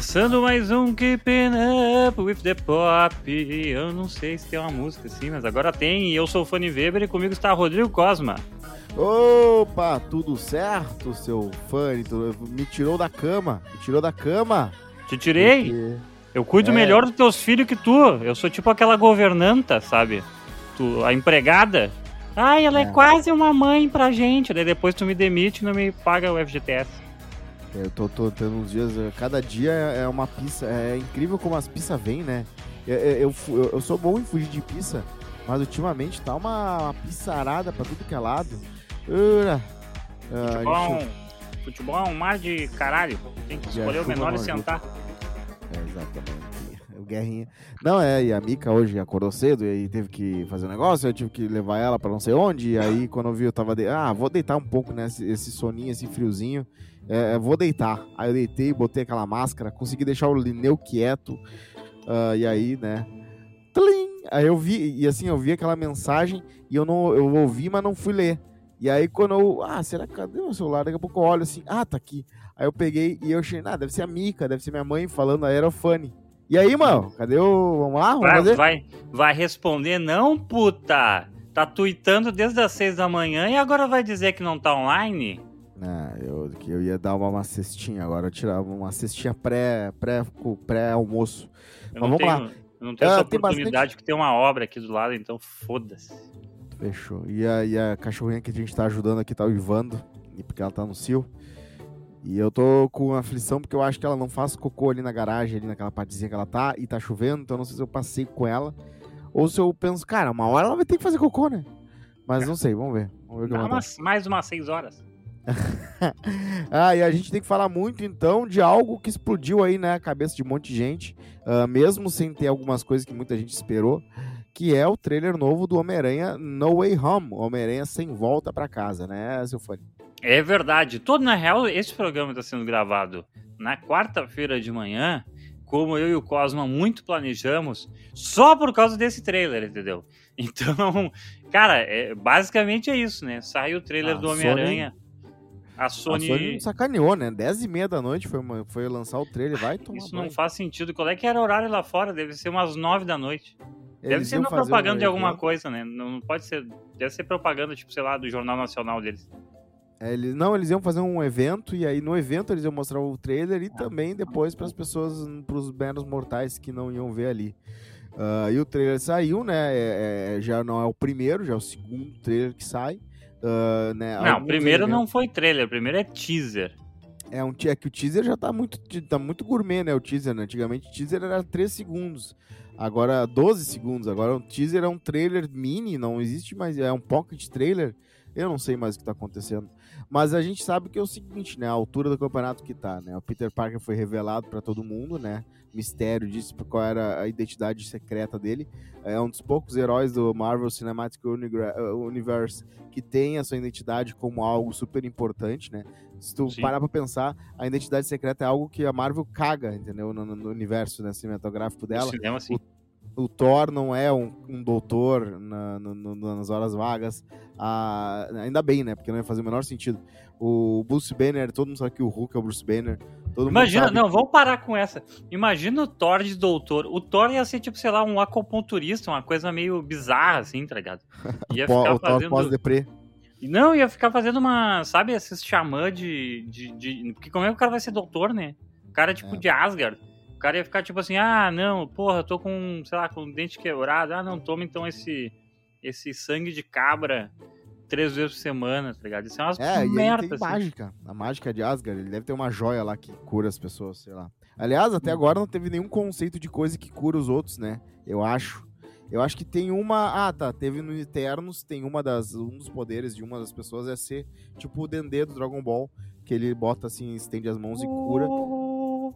Começando mais um Keeping Up with the Pop. Eu não sei se tem uma música assim, mas agora tem. Eu sou o Fanny Weber e comigo está Rodrigo Cosma. Opa, tudo certo, seu Fanny? Me tirou da cama, me tirou da cama. Te tirei? Porque- Eu cuido É. melhor dos teus filhos que tu. Eu sou tipo aquela governanta, sabe? Tu, a empregada. Ai, ela é. É. quase uma mãe pra gente. Daí depois tu me demite e não me paga o FGTS. Eu tô, tô tendo uns dias, eh, cada dia é uma pizza. É incrível como as pizzas vêm, né? Eu, eu, eu eu- sou bom em fugir de pizza, mas ultimamente tá uma, uma pizzarada pra tudo que é lado. Ura. Ah, Futebol, é gente- um- futebol é um mar de caralho. Tem que Já escolher o menor e sentar. É, exatamente. O Guerrinha. Não, é, e a Mica hoje acordou cedo e aí teve que fazer um negócio, eu tive que levar ela pra não sei onde, e aí quando eu vi eu tava, de... ah, vou deitar um pouco, né, esse, esse soninho, esse friozinho, é, vou deitar. Aí eu deitei, botei aquela máscara, consegui deixar o Lineu quieto, ah, e aí, né, tlim! aí eu vi, e assim, eu vi aquela mensagem e eu não, eu ouvi, mas não fui ler. E aí quando eu, ah, será que cadê meu celular? Daqui a pouco eu olho assim, ah, tá aqui. Aí eu peguei e eu achei, ah, deve ser a Mica, deve ser minha mãe falando, aí era o Fanny. E aí, mano, cadê o. Vamos lá? Vamos Vai, fazer? vai, vai responder, não, puta. Tá tweetando desde as seis da manhã e agora vai dizer que não tá online? Ah, eu, que eu ia dar uma, uma cestinha agora, eu tirava uma cestinha pré, pré, pré-almoço. Eu Mas vamos tenho, eu não tenho Ah, essa tem oportunidade que tem uma obra aqui do lado, então foda-se. Fechou. E a, e a cachorrinha que a gente tá ajudando aqui tá uivando, e porque ela tá no cio. E eu tô com aflição porque eu acho que ela não faz cocô ali na garagem, ali naquela partezinha que ela tá, e tá chovendo, então eu não sei se eu passei com ela. Ou se eu penso, cara, uma hora ela vai ter que fazer cocô, né? Mas não sei, vamos ver. Vamos ver mais umas seis horas. Ah, e a gente tem que falar muito então de algo que explodiu aí na cabeça de um monte de gente, ah, mesmo sem ter algumas coisas que muita gente esperou, que é o trailer novo do Homem-Aranha No Way Home, Homem-Aranha sem volta pra casa, né, fã? É verdade. Todo, na real, esse programa está sendo gravado na quarta-feira de manhã, como eu e o Cosma muito planejamos, só por causa desse trailer, entendeu? Então, cara, é, basicamente é isso, né? Saiu o trailer A do Homem-Aranha. A A Sony. Sony sacaneou, né? 10 e meia da noite foi, uma- foi lançar o trailer, vai tomar Isso não banho. faz sentido. Qual é que era o horário lá fora? Deve ser umas nove da noite. Deve Eles ser iam uma propaganda um de alguma coisa, né? Não não pode ser. Deve ser propaganda, tipo, sei lá, do Jornal Nacional deles. É, eles, não, eles iam fazer um evento e aí no evento eles iam mostrar o trailer e Ah. também depois para as pessoas, para os meros mortais que não iam ver ali. Ah, e o trailer saiu, né? é- é- já não é o primeiro, já é o segundo trailer que sai. Ah, né, não, primeiro não foi trailer, primeiro é teaser. É, um, é que o teaser já tá muito, tá muito gourmet, né? O teaser, né? Antigamente o teaser era 3 segundos. Agora 12 segundos. Agora o teaser é um trailer mini, não existe mais. É um pocket trailer. Eu não sei mais o que tá acontecendo. Mas a gente sabe que é o seguinte, né? A altura do campeonato que tá, né? O Peter Parker foi revelado pra todo mundo, né? Mistério disso, qual era a identidade secreta dele. É um dos poucos heróis do Marvel Cinematic uh, Universe que tem a sua identidade como algo super importante, né? Se tu Sim. parar pra pensar, a identidade secreta é algo que a Marvel caga, entendeu? No, no- no universo né, cinematográfico No dela. cinema, assim. O Thor não é um, um doutor na- no- no- nas horas vagas. Ah, ainda bem, né? Porque não ia fazer o menor sentido. O Bruce Banner, todo mundo sabe que o Hulk é o Bruce Banner. Imagina, não, que- vamos parar com essa. Imagina o Thor de doutor. O Thor ia ser, tipo, sei lá, um acupunturista, uma coisa meio bizarra, assim, tá ligado? Ia ficar o Thor fazendo. pós-deprê. Não, ia ficar fazendo uma. Sabe, esses xamã de, de, de- Porque como é que o cara vai ser doutor, né? O cara tipo É. de Asgard. O cara ia ficar tipo assim, ah, não, porra, eu tô com, sei lá, com o dente quebrado. Ah, não, toma então esse, esse sangue de cabra três vezes por semana, tá ligado? Isso é umas É, e merda, tem assim. mágica. A mágica de Asgard. Ele deve ter uma joia lá que cura as pessoas, sei lá. Aliás, até agora não teve nenhum conceito de coisa que cura os outros, né? Eu acho. Eu acho que tem uma. Ah, tá. Teve no Eternos, tem uma das. Um dos poderes de uma das pessoas é ser tipo o Dendê do Dragon Ball. Que ele bota assim, estende as mãos e cura.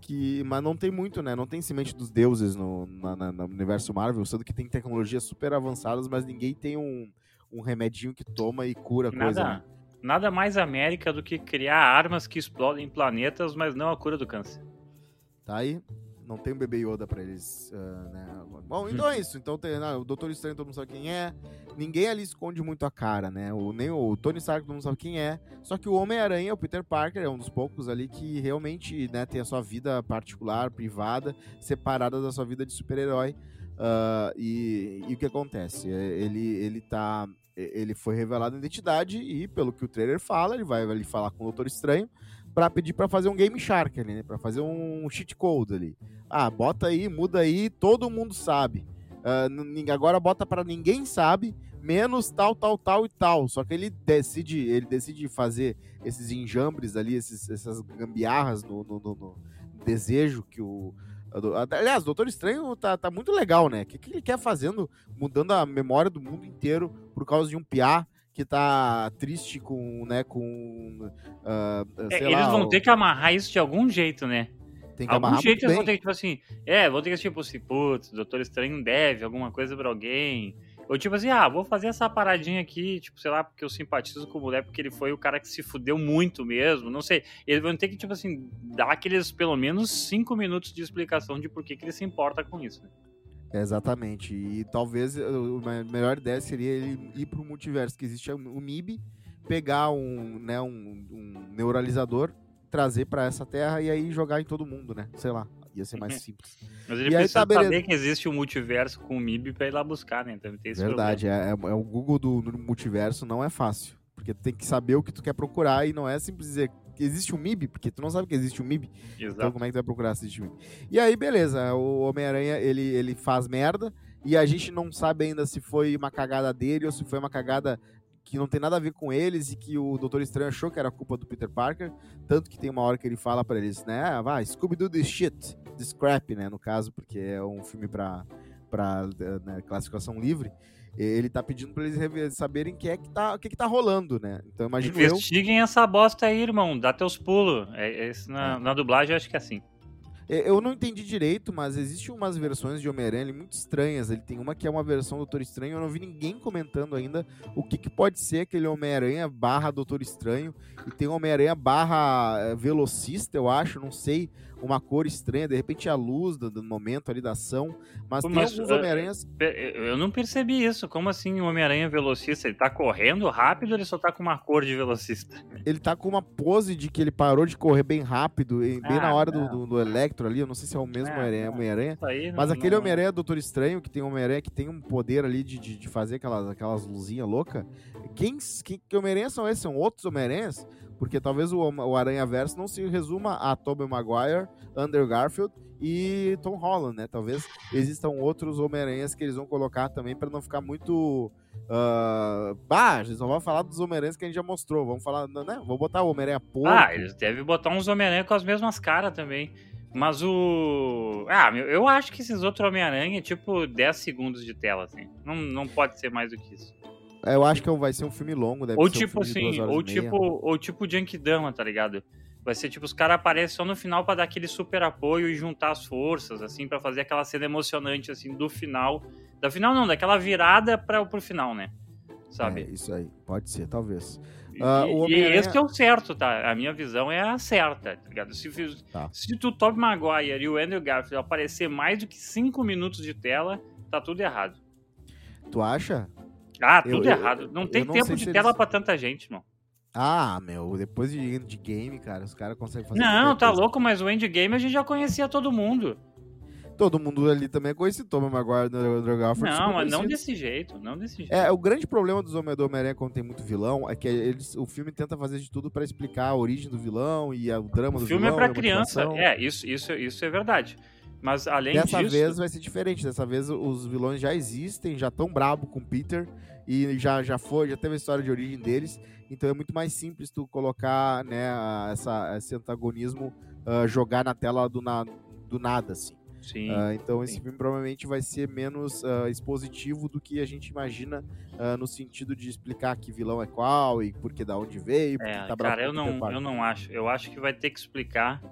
Que, mas não tem muito, né? Não tem semente dos deuses no, na- na- no universo Marvel, sendo que tem tecnologias super avançadas, mas ninguém tem um, um remedinho que toma e cura coisa. né? Nada, nada mais América do que criar armas que explodem planetas, mas não a cura do câncer. Tá aí. Não tem o bebê Yoda pra eles, uh, né? Bom, então é isso. Então tem, o Doutor Estranho todo mundo sabe quem é. Ninguém ali esconde muito a cara, né? O, nem o Tony Stark todo mundo sabe quem é. Só que o Homem-Aranha, o Peter Parker, é um dos poucos ali que realmente né, tem a sua vida particular, privada, separada da sua vida de super-herói. Uh, e, e, o que acontece? Ele, ele tá. Ele foi revelado a identidade e, pelo que o trailer fala, ele vai ali falar com o Doutor Estranho para pedir para fazer um Game Shark ali, né? Para fazer um cheat code ali. Ah, bota aí, muda aí, todo mundo sabe. Uh, agora bota para ninguém sabe, menos tal, tal, tal e tal. Só que ele decide, ele decide fazer esses enjambres ali, esses, essas gambiarras no, no, no, no desejo que o Aliás, o Doutor Estranho tá, tá muito legal, né? O que, que ele quer fazendo, mudando a memória do mundo inteiro por causa de um piá que tá triste com, né, com, uh, é, Eles lá, vão o... ter que amarrar isso de algum jeito, né? Tem que algum amarrar jeito eles vão ter que, tipo assim, é, vão ter que, tipo assim, putz, Doutor Estranho deve alguma coisa pra alguém. Ou tipo assim, ah, vou fazer essa paradinha aqui, tipo, sei lá, porque eu simpatizo com o moleque, porque ele foi o cara que se fudeu muito mesmo, não sei. Eles vão ter que, tipo assim, dar aqueles, pelo menos, cinco minutos de explicação de por que, que ele se importa com isso, né? Exatamente. E talvez a melhor ideia seria ele ir para o multiverso, que existe o MIB, pegar um, né, um, um neuralizador, trazer para essa terra e aí jogar em todo mundo, né? Sei lá, ia ser mais simples. Mas ele e precisa aí, tá, saber que existe um multiverso com o MIB para ir lá buscar, né? Então, tem Verdade, é, é, é, o Google do, do multiverso não é fácil. Porque tu tem que saber o que tu quer procurar e não é simples dizer existe um MIB, porque tu não sabe que existe um MIB. Exato. Então como é que tu vai procurar se existe um MIB? E aí, beleza, o Homem-Aranha, ele, ele faz merda, e a gente não sabe ainda se foi uma cagada dele ou se foi uma cagada que não tem nada a ver com eles e que o Doutor Estranho achou que era culpa do Peter Parker, tanto que tem uma hora que ele fala para eles, né, ah, vai, Scooby-Doo this shit, this crap, né, no caso, porque é um filme para para né, classificação livre, ele tá pedindo para eles saberem que é que tá, o que, que tá rolando, né? Então imagina Investiguem eu... essa bosta aí, irmão. Dá teus pulos. É, é, na, é. na dublagem eu acho que é assim. Eu não entendi direito, mas existem umas versões de Homem-Aranha muito estranhas. Ele tem uma que é uma versão do Doutor Estranho. Eu não vi ninguém comentando ainda o que, que pode ser aquele Homem-Aranha barra Doutor Estranho. E tem Homem-Aranha barra eh, velocista, eu acho, não sei uma cor estranha, de repente a luz do, do momento ali da ação. Mas, Pô, tem mas, alguns Homem-Aranhas. Eu não percebi isso. Como assim o Homem-Aranha velocista? Ele tá correndo rápido ou ele só tá com uma cor de velocista? Ele tá com uma pose de que ele parou de correr bem rápido, bem ah, na hora do, do, do, Electro ali. Eu não sei se é o mesmo ah, Homem-Aranha. mas não, aquele. Homem-Aranha Doutor Estranho, que tem um Homem-Aranha que tem um poder ali de, de, de fazer aquelas, aquelas luzinhas loucas. Quem, quem, que Homem-Aranha são esses? São outros Homem-Aranhas? Porque talvez o, o Aranha Verso não se resuma a Tobey Maguire, Andrew Garfield e Tom Holland, né? Talvez existam outros Homem-Aranhas que eles vão colocar também para não ficar muito. Uh... Bah, eles não vão falar dos Homem-Aranhas que a gente já mostrou. Vamos falar, né? Vou botar o Homem-Aranha porco. Ah, eles devem botar uns Homem-Aranha com as mesmas caras também. Mas o. Ah, eu acho que esses outros Homem-Aranha é tipo 10 segundos de tela, assim. Não, não pode ser mais do que isso. Eu acho que vai ser um filme longo, deve ou ser tipo um assim, ou tipo, ou tipo Dama, tá ligado? Vai ser tipo, os caras aparecem só no final para dar aquele super apoio e juntar as forças, assim, para fazer aquela cena emocionante, assim, do final. Da final não, daquela virada para pro final, né? Sabe? É, isso aí, pode ser, talvez. Uh, e, e esse é o certo, tá? A minha visão é a certa, tá ligado? Se, tá. se Maguire e o Andrew Garfield aparecer mais do que 5 minutos de tela, tá tudo errado. Tu acha? Ah, tudo eu, errado. Não tem não tempo de tela eles... pra tanta gente, mano. Ah, meu, depois de endgame, cara, os caras conseguem fazer. Não, tá coisa. louco, mas o endgame a gente já conhecia todo mundo. Todo mundo ali também é conhecido, Tom Maguire, Andrew Garfield. Não, mas não desse jeito, não desse jeito. É, o grande problema dos Homem do Homem-Aranha quando tem muito vilão é que eles, o filme tenta fazer de tudo para explicar a origem do vilão e o drama do vilão. O filme é pra criança, é, isso, isso, isso é verdade. Mas além dessa disso... vez vai ser diferente. Dessa vez os vilões já existem, já tão brabo com Peter e já, já foi, já teve a história de origem deles. Então é muito mais simples tu colocar né, essa, esse antagonismo, uh, jogar na tela do, na, do nada, assim. Sim, uh, então esse sim. filme provavelmente vai ser menos uh, expositivo do que a gente imagina uh, no sentido de explicar que vilão é qual e por que da onde veio. É, tá cara, eu não, eu não acho. Eu acho que vai ter que explicar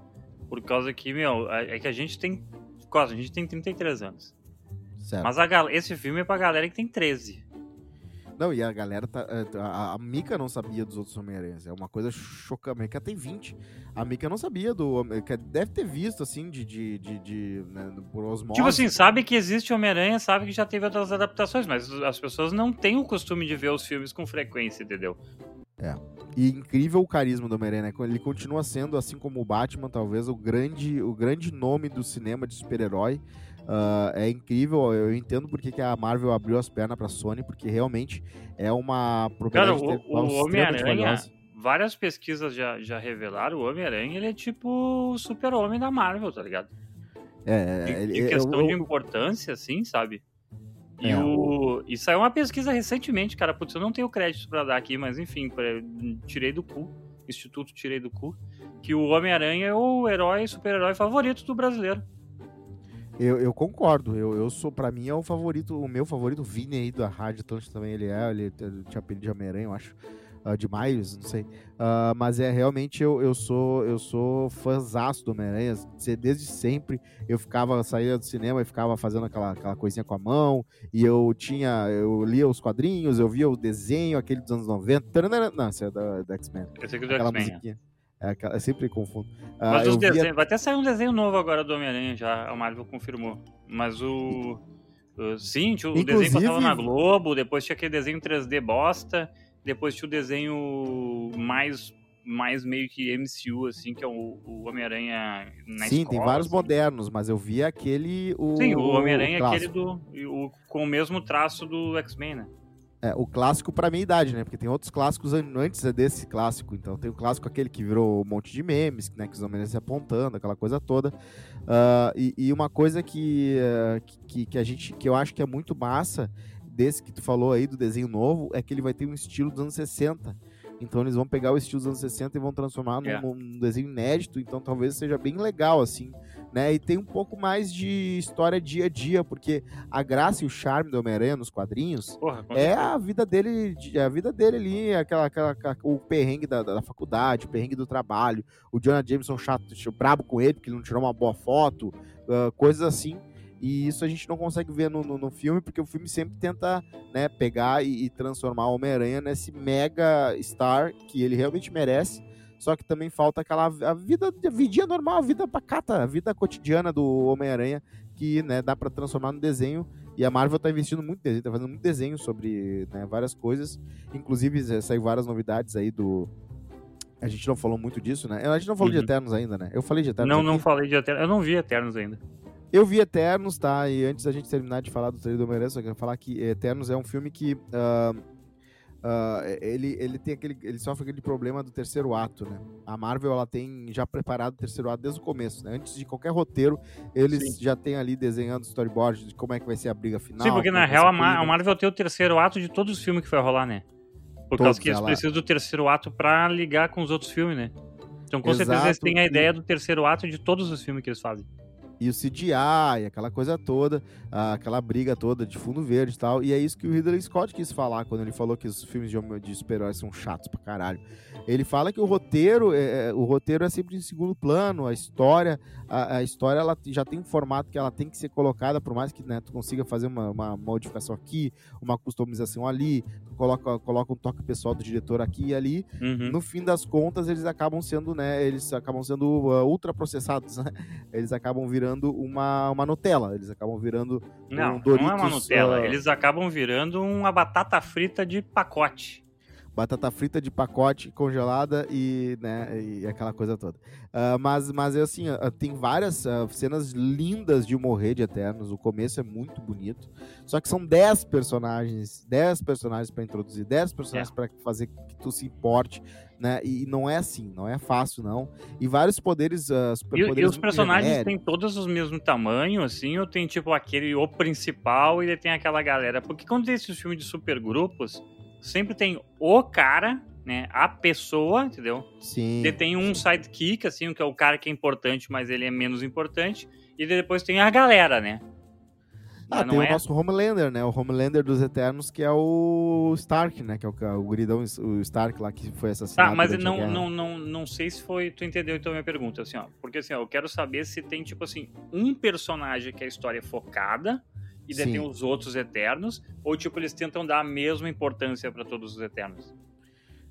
por causa que, meu, é, é que a gente tem. A gente tem 33 anos. Certo. Mas a, esse filme é pra galera que tem 13. Não, e a galera tá. é, A, a Mika não sabia dos outros Homem-Aranhas. É uma coisa chocante. A Mika tem 20. A Mika não sabia do. Que Deve ter visto, assim, de. de, de, de né, por osmose. Tipo assim, sabe que existe Homem-Aranha, sabe que já teve outras adaptações, mas as pessoas não têm o costume de ver os filmes com frequência, entendeu? E incrível o carisma do Homem-Aranha, né? Ele continua sendo, assim como o Batman, talvez o grande, o grande nome do cinema de super-herói. Ah, é incrível, eu entendo porque que a Marvel abriu as pernas pra Sony, porque realmente é uma propriedade Cara, o- o Homem-Aranha-. Várias pesquisas já, já revelaram, o Homem-Aranha, ele é tipo o super-homem da Marvel, tá ligado? É, De, ele- de eu- questão eu- de importância, assim, sabe? E, É, o... e saiu uma pesquisa recentemente, cara. Putz, eu não tenho crédito pra dar aqui, mas enfim, tirei do cu. Instituto tirei do cu. Que o Homem-Aranha é o herói, super-herói favorito do brasileiro. Eu, eu concordo, eu, eu sou, pra mim é o favorito, o meu favorito, o Vini aí da Rádio Atlântica também, ele é, ele tinha apelido de Homem-Aranha, eu acho, ah, de Miles, não sei, Ah, mas é, realmente eu, eu sou, eu sou fãzaço do Homem-Aranha, desde sempre, eu ficava, saía do cinema e ficava fazendo aquela, aquela coisinha com a mão, e eu tinha, eu lia os quadrinhos, eu via o desenho, aquele dos anos 90, Taranana- não, esse é da, da X-Men, Esse aqui do aquela X-Men. é. é, eu sempre confundo. Ah, Mas os via- desenhos. Vai até sair um desenho novo agora do Homem-Aranha, já a Marvel confirmou. Mas o. Sim, o desenho Inclusive- passava na Globo, depois tinha aquele desenho 3D bosta, depois tinha o desenho mais, mais meio que MCU, assim, que é o, o Homem-Aranha na Sim, escola, tem vários assim. modernos, mas eu vi aquele. O, Sim, o Homem-Aranha é aquele do. O, com o mesmo traço do X-Men, né? É, o clássico pra minha idade, né? Porque tem outros clássicos an- antes desse clássico. Então tem o clássico aquele que virou um monte de memes, né? Que os homens se apontando, aquela coisa toda. Ah, e, e uma coisa que, eh, que, que a gente, que eu acho que é muito massa desse que tu falou aí do desenho novo é que ele vai ter um estilo dos anos 60. Então eles vão pegar o estilo dos anos 60 e vão transformar num, É. num desenho inédito. Então talvez seja bem legal, assim, né? E tem um pouco mais de história dia a dia, porque a graça e o charme do Homem-Aranha nos quadrinhos Porra, é a vida dele, de- a vida dele ali, aquela, aquela, o perrengue da, da faculdade, o perrengue do trabalho, o Jonah Jameson chato, brabo com ele porque ele não tirou uma boa foto, ah, coisas assim. E isso a gente não consegue ver no, no, no filme, porque o filme sempre tenta né, pegar e, e transformar o Homem-Aranha nesse mega star que ele realmente merece. Só que também falta aquela a vida, a vidinha normal, a vida pacata, a vida cotidiana do Homem-Aranha, que né, dá pra transformar no desenho. E a Marvel tá investindo muito desenho, tá fazendo muito desenho sobre né, várias coisas. Inclusive, saiu várias novidades aí do. A gente não falou muito disso, né? A gente não falou de Uhum. Eternos ainda, né? Eu falei de Eternos. Não, não aqui. falei de Eternos. Eu não vi Eternos ainda. Eu vi Eternos, tá? E antes da gente terminar de falar do trailer do Homem-Aranha, só quero falar que Eternos é um filme que. ah, ah, ele, ele tem aquele. Ele sofre aquele problema do terceiro ato, né? A Marvel ela tem já preparado o terceiro ato desde o começo, né? Antes de qualquer roteiro, eles já têm ali desenhando storyboard de como é que vai ser a briga final. Sim, porque na real a, Ma- tudo. a Marvel tem o terceiro ato de todos os filmes que vai rolar, né? Por Todos, causa que eles ela- precisam do terceiro ato pra ligar com os outros filmes, né? Então com certeza eles Exato, têm a ideia do terceiro ato de todos os filmes que eles fazem. E o CGI, aquela coisa toda, aquela briga toda de fundo verde e tal. E é isso que o Ridley Scott quis falar quando ele falou que os filmes de, de super-heróis são chatos pra caralho. Ele fala que o roteiro, é, é, o roteiro é sempre em segundo plano, a história, a, a história ela já tem um formato que ela tem que ser colocada, por mais que né, tu consiga fazer uma, uma modificação aqui, uma customização ali, coloca, coloca um toque pessoal do diretor aqui e ali, Uhum. no fim das contas, eles acabam sendo, né? Eles acabam sendo uh, ultraprocessados, né? Eles acabam virando uma, uma Nutella. Eles acabam virando. Não, um não é uma Doritos, Nutella. ah, Eles acabam virando uma batata frita de pacote. Batata frita de pacote congelada e, né, e aquela coisa toda. Ah, mas, mas assim, ah, tem várias ah, cenas lindas de morrer de Eternos. O começo é muito bonito. Só que são 10 personagens, 10 personagens para introduzir, 10 personagens É. para fazer que tu se importe, né? E não é assim, não é fácil não. E vários poderes, ah, E, superpoderes e os muito personagens genéricos. têm todos os mesmo tamanho, assim, ou tem tipo aquele o principal e ele tem aquela galera. Porque quando tem esses filmes de supergrupos, sempre tem o cara, né? A pessoa, entendeu? Sim. Ele tem um sidekick, assim, que é o cara que é importante, mas ele é menos importante. E depois tem a galera, né? Ah, tem não o é? nosso Homelander, né? O Homelander dos Eternos, que é o Stark, né? Que é o, o guridão, o Stark lá que foi assassinado. Tá, mas não, não, não, não sei se foi. Tu entendeu então a minha pergunta, assim, ó. Porque assim, ó, eu quero saber se tem, tipo assim, um personagem que a história é focada e Sim. tem os outros Eternos, ou tipo, eles tentam dar a mesma importância pra todos os Eternos?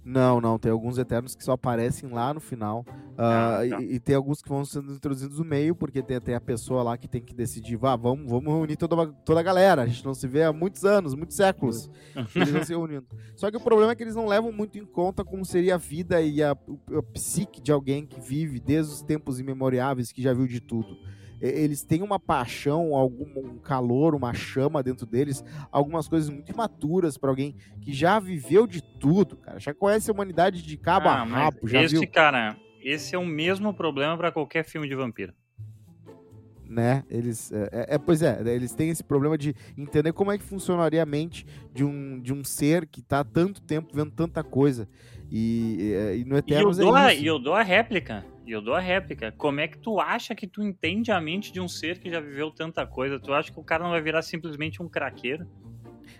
Não, não, tem alguns Eternos que só aparecem lá no final. Ah, tá. e, e tem alguns que vão sendo introduzidos no meio, porque tem, tem a pessoa lá que tem que decidir, vá, vamos, vamos reunir toda, toda a galera. A gente não se vê há muitos anos, muitos séculos. eles vão se reunindo. Só que o problema é que eles não levam muito em conta como seria a vida e a, a psique de alguém que vive desde os tempos imemoriáveis, que já viu de tudo. Eles têm uma paixão, algum um calor, uma chama dentro deles, algumas coisas muito imaturas para alguém que já viveu de tudo, cara. Já conhece a humanidade de cabo a Ah, mas rabo, já esse, viu, cara, esse é o mesmo problema pra qualquer filme de vampiro. né? Eles, é, é- é, pois é, eles têm esse problema de entender como é que funcionaria a mente de um, de um ser que tá há tanto tempo vendo tanta coisa. E, e, e no E eu, dou a, é isso. e eu dou a réplica. E eu dou a réplica. Como é que tu acha que tu entende a mente de um ser que já viveu tanta coisa? Tu acha que o cara não vai virar simplesmente um craqueiro?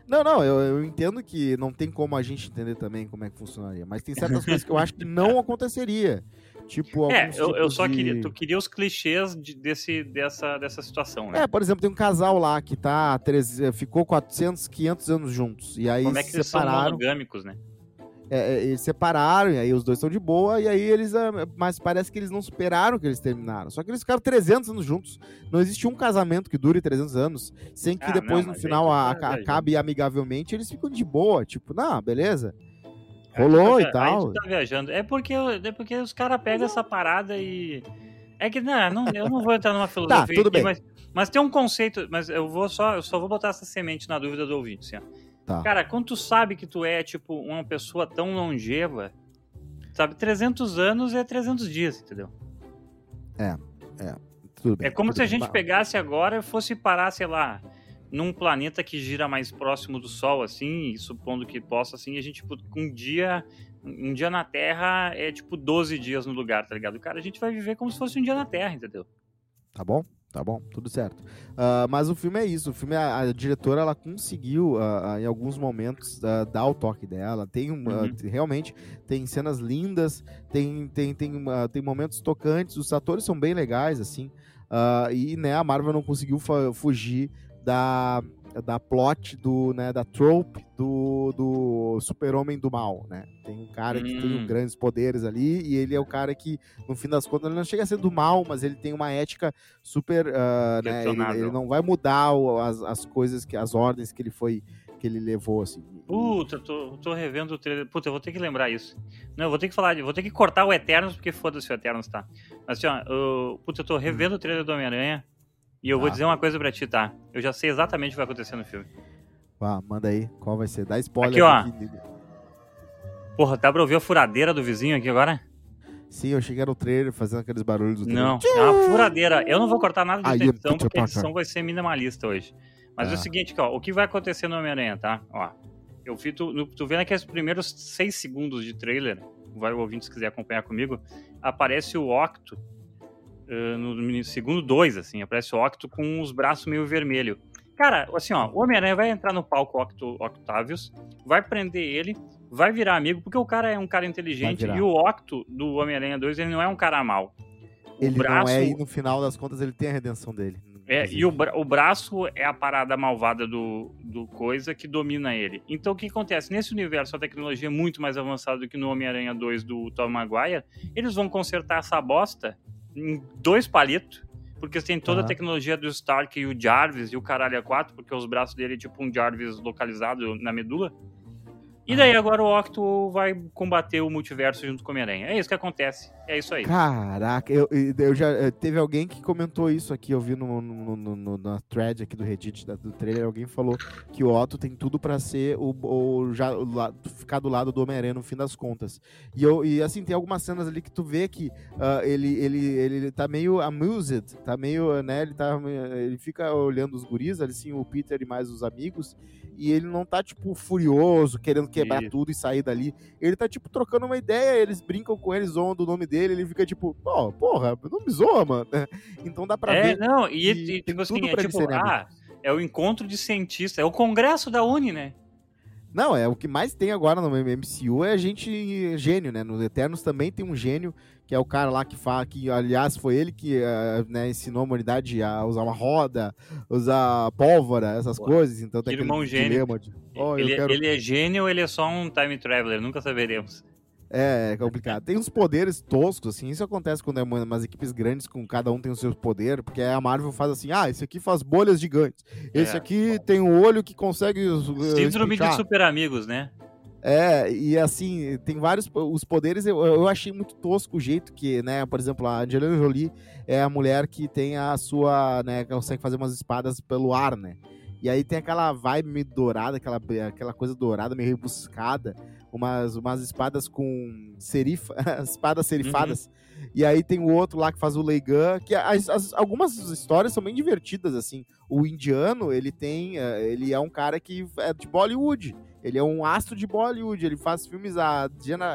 Não, não, eu, eu entendo que não tem como a gente entender também como é que funcionaria, mas tem certas coisas que eu acho que não aconteceria. Tipo, É, eu, eu só de- queria. Tu queria os clichês de- desse, dessa, dessa situação, né? É, por exemplo, tem um casal lá que tá, treze- ficou 400, 500 anos juntos, e aí Como é que se eles são separaram. monogâmicos, né? É, é, eles separaram, e aí os dois estão de boa, e aí eles. ah, Mas parece que eles não superaram que eles terminaram. Só que eles ficaram 300 anos juntos. Não existe um casamento que dure 300 anos sem que Ah, depois não, no final a- tá viajando. acabe amigavelmente eles ficam de boa. Tipo, não, beleza. Rolou Aí e tá- tal. Tá viajando. É porque, é porque os caras pegam essa parada e. É que, não, não, eu não vou entrar numa filosofia Tá, tudo aqui, bem. Mas, mas tem um conceito, mas eu vou só, eu só vou botar essa semente na dúvida do ouvinte, assim, ó. Tá. Cara, quando tu sabe que tu é, tipo, uma pessoa tão longeva, sabe, 300 anos é 300 dias, entendeu? Tudo bem. É como se a gente pegasse agora e fosse parar, sei lá, num planeta que gira mais próximo do Sol, assim, e supondo que possa, assim, a gente, tipo, um dia, um dia na Terra é, tipo, 12 dias no lugar, tá ligado? Cara, a gente vai viver como se fosse um dia na Terra, entendeu? Tá bom? Tá bom, tudo certo. Ah, mas o filme é isso. O filme, a, a diretora, ela conseguiu, ah, ah, em alguns momentos, dar o toque dela. Tem um, ah, Uhum. realmente tem cenas lindas, tem, tem, tem, uma- tem momentos tocantes. Os atores são bem legais, assim. E né, a Marvel não conseguiu fugir da, da plot, do, né, da trope do, do super-homem do mal, né? Tem um cara que tem Hum. grandes poderes ali e ele é o cara que, no fim das contas, ele não chega a ser do mal, mas ele tem uma ética super, ah, né? Ele, ele não vai mudar o- as, as coisas, que as ordens que ele foi, que ele levou, assim. Puta, eu tô, tô revendo o trailer. Puta, eu vou ter que lembrar isso. Não, eu vou ter que falar, vou ter que cortar o Eternos, porque foda-se o Eternos, tá? Mas assim, ó, eu, puta, eu tô revendo o trailer do Homem-Aranha e eu vou Tá. dizer uma coisa pra ti, tá? Eu já sei exatamente o que vai acontecer no filme. Ah, manda aí, qual vai ser? Dá spoiler. Aqui, ó. aqui. Porra, dá pra ouvir a furadeira do vizinho aqui agora? Sim, eu cheguei no trailer fazendo aqueles barulhos do trailer. Não, é uma furadeira. Eu não vou cortar nada de edição, porque a edição vai ser minimalista hoje. Mas é Ah. o seguinte, ó, o que vai acontecer no Homem-Aranha, tá? Ó, eu vi, tu, no- tu vendo aqueles primeiros seis segundos de trailer, vai o ouvinte se quiser acompanhar comigo, aparece o Octo, eh, no, no segundo dois, assim, aparece o Octo com os braços meio vermelho. Cara, assim, ó, o Homem-Aranha vai entrar no palco Octo, Octavius, vai prender ele, vai virar amigo, porque o cara é um cara inteligente e o Octo do Homem-Aranha 2, ele não é um cara mau. O Ele braço, não é, e no final das contas ele tem a redenção dele. é, e o, bra- o braço é a parada malvada do, do coisa que domina ele. Então o que acontece? Nesse universo, a tecnologia é muito mais avançada do que no Homem-Aranha 2 do Tom Maguire. Eles vão consertar essa bosta em dois palitos. Porque tem toda a Aham. tecnologia do Stark e o Jarvis e o caralho a quatro, porque os braços dele é tipo um Jarvis localizado na medula. E daí agora o Octo vai combater o multiverso junto com o Homem-Aranha. É isso que acontece. É isso aí. Caraca, eu, eu já eh, teve alguém que comentou isso aqui, eu vi no, no- no- na thread aqui do Reddit da- do trailer, alguém falou que o Otto tem tudo pra ser o, o já o la- ficar do lado do Homem-Aranha no fim das contas. E, eu, e assim, tem algumas cenas ali que tu vê que ah, ele, ele, ele tá meio amused, tá meio, né, ele tá ele fica olhando os guris, ali sim, o Peter e mais os amigos, e ele não tá tipo furioso, querendo quebrar Isso. tudo e sair dali. Ele tá, tipo, trocando uma ideia, eles brincam com ele, zoam do nome dele, ele fica tipo, pô, porra, não me zoa, mano. Então dá pra É, ver. não, e, e, tem tipo assim, tudo é tipo, serem ah, é o encontro de cientistas, é o congresso da Uni, né? Não, é o que mais tem agora no MCU é a gente gênio, né? No Eternos também tem um gênio, que é o cara lá que fala, que aliás foi ele que uh, né, ensinou a humanidade a usar uma roda, usar pólvora, essas Boa. coisas. Então tem irmão gênio. De, oh, ele, quero... ele é gênio ou ele é só um time traveler? Nunca saberemos. É, é complicado. Tem uns poderes toscos, assim. Isso acontece quando é uma, umas equipes grandes, com cada um tem o seu poder, porque a Marvel faz assim: ah, esse aqui faz bolhas gigantes. Esse é. aqui tem um olho que consegue. Uh, Síndrome de super amigos, né? É, e assim, tem vários. Os poderes, eu, eu achei muito tosco o jeito que, né? Por exemplo, a Angelina Jolie é a mulher que tem a sua. né? Consegue fazer umas espadas pelo ar, né? E aí tem aquela vibe meio dourada, aquela, aquela coisa dourada, meio rebuscada umas, umas espadas com serifa, espadas serifadas. Uhum. E aí tem o outro lá que faz o Leigan, que as, as, algumas histórias são bem divertidas, assim. O indiano, ele tem, eh, ele é um cara que é de Bollywood. Ele é um astro de Bollywood, ele faz filmes há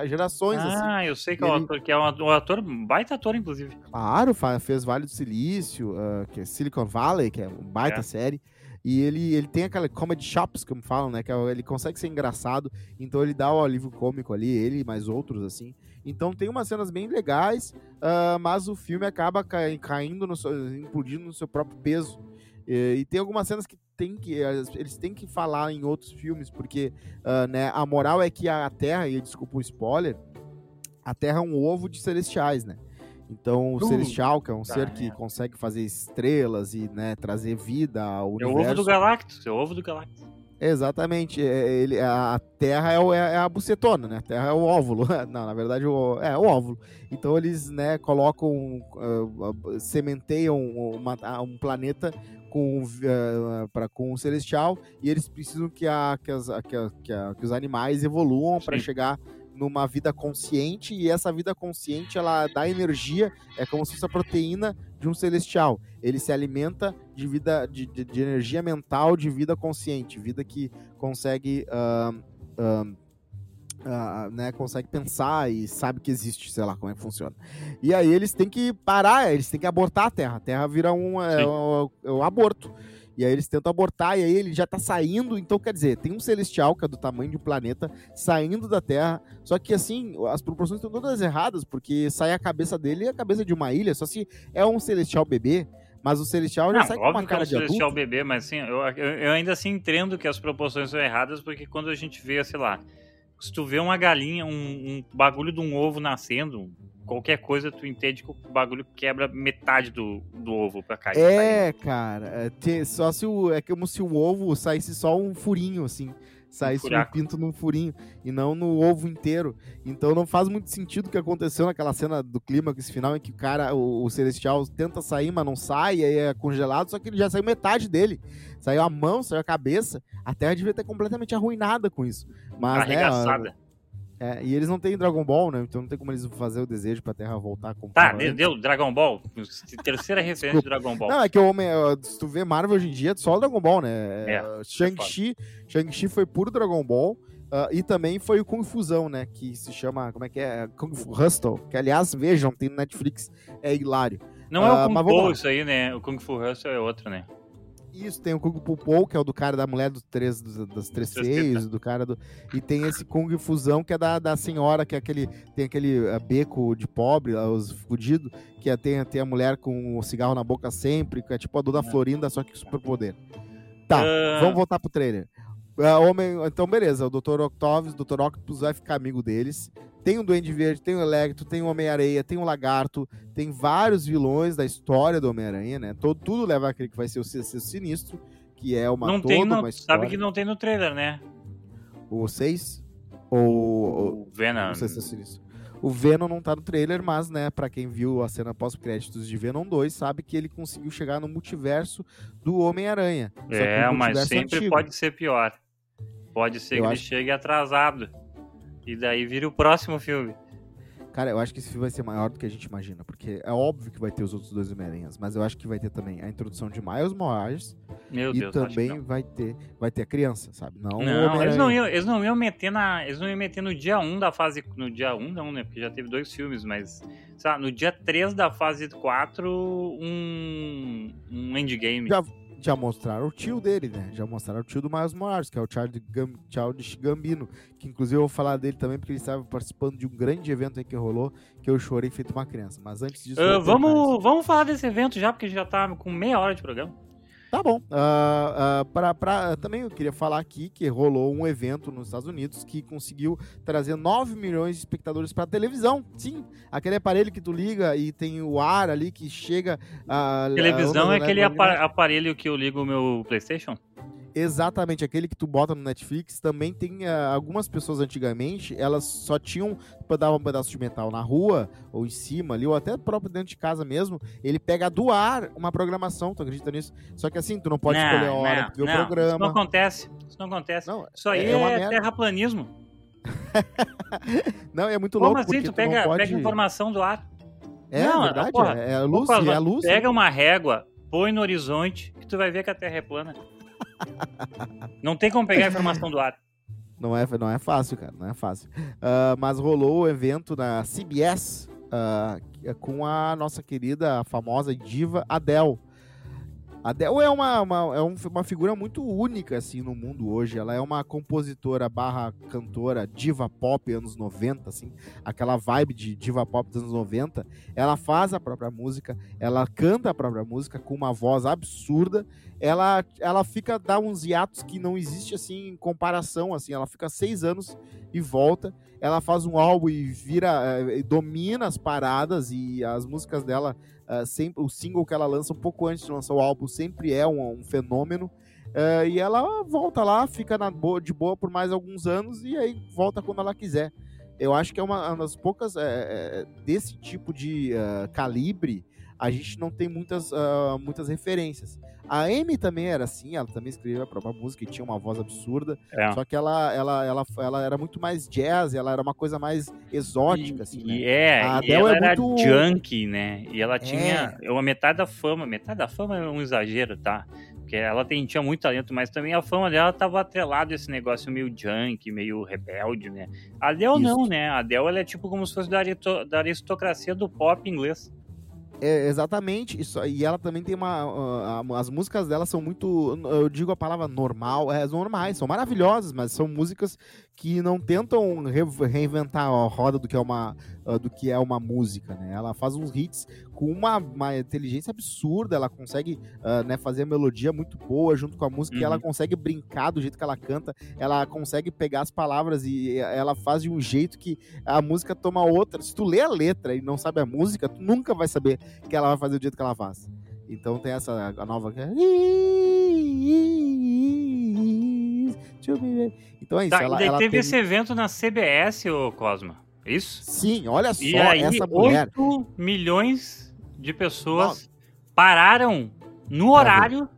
gerações, ah, assim. Ah, eu sei que é o ator, que é um ator, baita ator, inclusive. Claro, fez Vale do Silício, uh, que é Silicon Valley, que é uma baita é. série. E ele, ele tem aquela comedy shops, como falam, né? Que é ele consegue ser engraçado. Então ele dá o alívio cômico ali, ele e mais outros, assim. Então tem umas cenas bem legais, uh, mas o filme acaba caindo, no seu, implodindo no seu próprio peso. E, e, tem algumas cenas que, tem que eles têm que falar em outros filmes, porque uh, né, a moral é que a Terra, e desculpa o spoiler, a Terra é um ovo de celestiais, né? Então, o uh, Celestial, que é um tá, ser que é. consegue fazer estrelas e né, trazer vida ao universo. É o ovo do Galactus, é o ovo do Galactus. Exatamente. É, ele, a Terra é, o, é, é, a bucetona, né? A Terra é o óvulo. Não, na verdade, o, é o óvulo. Então eles né, colocam, uh, sementeiam uma, um planeta com, uh, pra, com o celestial e eles precisam que, a, que, as, que, a, que, a, que os animais evoluam para chegar numa vida consciente e essa vida consciente ela dá energia, é como se fosse a proteína de um celestial. Ele se alimenta de vida de, de, de energia mental, de vida consciente, vida que consegue uh, uh, Uh, né, consegue pensar e sabe que existe, sei lá como é que funciona. E aí eles têm que parar, eles têm que abortar a Terra. A Terra vira um, é, um, é um aborto. E aí eles tentam abortar, e aí ele já tá saindo. Então, quer dizer, tem um celestial que é do tamanho de um planeta saindo da Terra. Só que, assim, as proporções estão todas erradas, porque sai a cabeça dele e a cabeça de uma ilha. Só se é um celestial bebê. Mas o Celestial já sai com uma cara é um de Celestial adulto. bebê, mas assim, eu, eu, eu, ainda assim entendo que as proporções são erradas, porque quando a gente vê, sei lá, se tu vê uma galinha, um, um bagulho de um ovo nascendo, qualquer coisa tu entende que o bagulho quebra metade do, do ovo pra cair. É, cara. É, só se o, é como se o ovo saísse só um furinho, assim. Saísse um, um pinto num furinho e não no ovo inteiro. Então não faz muito sentido o que aconteceu naquela cena do clímax final em que o cara, o, o Celestial, tenta sair, mas não sai, aí é congelado, só que ele já saiu metade dele. Saiu a mão, saiu a cabeça. A Terra devia ter completamente arruinada com isso. Mas, né, é, e eles não têm Dragon Ball, né? Então não tem como eles fazer o desejo pra Terra voltar como Tá, deu Dragon Ball. Terceira referência de Dragon Ball. Não, é que o homem. Se tu vê Marvel hoje em dia, é só o Dragon Ball, né? É, é Shang-Chi. Shang-Chi foi puro Dragon Ball. Uh, e também foi o Kung Fusão, né? Que se chama. Como é que é? Kung Fu Hustle. Que aliás, vejam, tem no Netflix. É hilário. Não uh, é o Kung Fu isso aí, né? O Kung Fu Hustle é outro, né? Isso, tem o Kung Fu que é o do cara da mulher dos três, dos, das três seios, do cara do. E tem esse Kung Fusão, que é da, da senhora, que é aquele. Tem aquele uh, beco de pobre, os fudidos, que é, tem, tem a mulher com o cigarro na boca sempre, que é tipo a Dona é. Florinda, só que super poder. Tá, uh... vamos voltar pro trailer. Uh, homem, então, beleza, o Dr. Octavius, o Dr. Octopus vai ficar amigo deles. Tem o Duende Verde, tem o Electro, tem o Homem-Areia, tem o Lagarto, tem vários vilões da história do Homem-Aranha, né? Todo, tudo leva aquele que vai ser o Sexto Sinistro, que é uma não toda tem no, uma história. Sabe que não tem no trailer, né? O 6? Ou o Venom? O Sexto Sinistro. O Venom não tá no trailer, mas, né, pra quem viu a cena pós-créditos de Venom 2, sabe que ele conseguiu chegar no multiverso do Homem-Aranha. É, mas sempre antigo. pode ser pior. Pode ser Eu que acho... ele chegue atrasado. E daí vira o próximo filme. Cara, eu acho que esse filme vai ser maior do que a gente imagina, porque é óbvio que vai ter os outros dois Homem-Aranhas, mas eu acho que vai ter também a introdução de Miles Morales Meu e Deus, também vai ter vai ter a criança, sabe? Não, não eles não iam, eles não iam meter na, eles não iam meter no dia 1 da fase, no dia 1 não, né, porque já teve dois filmes, mas sabe, no dia 3 da fase 4 um um endgame. Já já mostraram o tio dele, né? Já mostraram o tio do Miles Morales, que é o Charles Gam Childish Gambino, que inclusive eu vou falar dele também, porque ele estava participando de um grande evento aí que rolou, que eu chorei feito uma criança. Mas antes disso... Uh, vamos, vamos falar desse evento já, porque já tá com meia hora de programa. Tá bom. Uh, uh, pra, pra, também eu queria falar aqui que rolou um evento nos Estados Unidos que conseguiu trazer 9 milhões de espectadores para televisão. Sim, aquele aparelho que tu liga e tem o ar ali que chega. Uh, televisão é aquele aparelho que eu ligo o meu PlayStation? Exatamente, aquele que tu bota no Netflix também tem uh, algumas pessoas antigamente, elas só tinham para dar um pedaço de metal na rua ou em cima ali, ou até próprio dentro de casa mesmo, ele pega do ar uma programação, tu acredita nisso? Só que assim, tu não pode não, escolher a hora não, vê o programa. Isso não acontece. Isso não acontece. Não, isso aí é, é terraplanismo. não, é muito Como louco. Como assim? Tu, tu pega, pode... pega informação do ar. É, não, verdade, porra, é, é luz, porra, é luz. Pega uma régua, põe no horizonte, que tu vai ver que a Terra é plana. Não tem como pegar a informação do ar. Não é, não é fácil, cara, não é fácil. Uh, mas rolou o evento na CBS uh, com a nossa querida, famosa diva Adele. A Adele é uma, uma, é uma figura muito única assim no mundo hoje. Ela é uma compositora barra cantora diva pop anos 90, assim, aquela vibe de diva pop dos anos 90. Ela faz a própria música, ela canta a própria música com uma voz absurda. Ela, ela fica, dá uns hiatos que não existe assim em comparação, assim. Ela fica seis anos e volta. Ela faz um álbum e vira, eh, domina as paradas e as músicas dela Uh, sempre, o single que ela lança um pouco antes de lançar o álbum sempre é um, um fenômeno. Uh, e ela volta lá, fica boa, de boa por mais alguns anos e aí volta quando ela quiser. Eu acho que é uma, uma das poucas é, desse tipo de uh, calibre a gente não tem muitas, muitas referências. A Amy também era assim, ela também escrevia a própria música e tinha uma voz absurda. É. Só que ela, ela, ela, ela era muito mais jazz, ela era uma coisa mais exótica, e, assim, né? É, a e ela é era muito... junkie, né? E ela tinha é. uma metade da fama, metade da fama é um exagero, tá? Porque ela tem, tinha muito talento, mas também a fama dela tava atrelado a esse negócio meio junk, meio rebelde, né? A Adele não, né? A Adele ela é tipo como se fosse da, aristocracia do pop inglês. É, exatamente, isso, e ela também tem uma. Uh, as músicas dela são muito. Eu digo a palavra normal, é normais, são maravilhosas, mas são músicas que não tentam re reinventar a roda do que é uma, uh, do que é uma música, né? Ela faz uns hits com uma, uma inteligência absurda, ela consegue uh, né, fazer a melodia muito boa junto com a música, uhum. e ela consegue brincar do jeito que ela canta, ela consegue pegar as palavras e ela faz de um jeito que a música toma outra. Se tu lê a letra e não sabe a música, tu nunca vai saber que ela vai fazer do jeito que ela faz. Então tem essa a nova que é... Então é isso. Tá, ela, ela teve esse evento na CBS, ô Cosma. É isso? Sim, olha só e aí, essa mulher. 8 milhões de pessoas pararam no horário,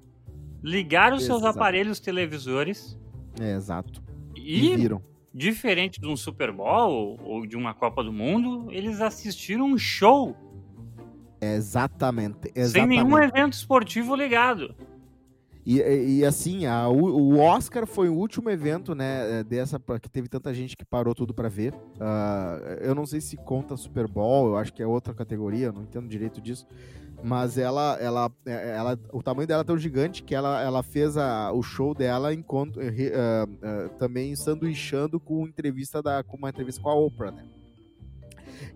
ligaram seus aparelhos televisores. É, exato. E, e viram. Diferente de um Super Bowl ou de uma Copa do Mundo, eles assistiram um show. Exatamente, exatamente. Sem nenhum evento esportivo ligado. E, e, assim, a, o Oscar foi o último evento, né, é, dessa, que teve tanta gente que parou tudo para ver. Uh, eu não sei se conta Super Bowl, eu acho que é outra categoria, não entendo direito disso. Mas ela, ela, é, ela, o tamanho dela é tão gigante que ela, ela fez a, o show dela enquanto, uh, uh, também sanduichando com entrevista da, com uma entrevista com a Oprah, né?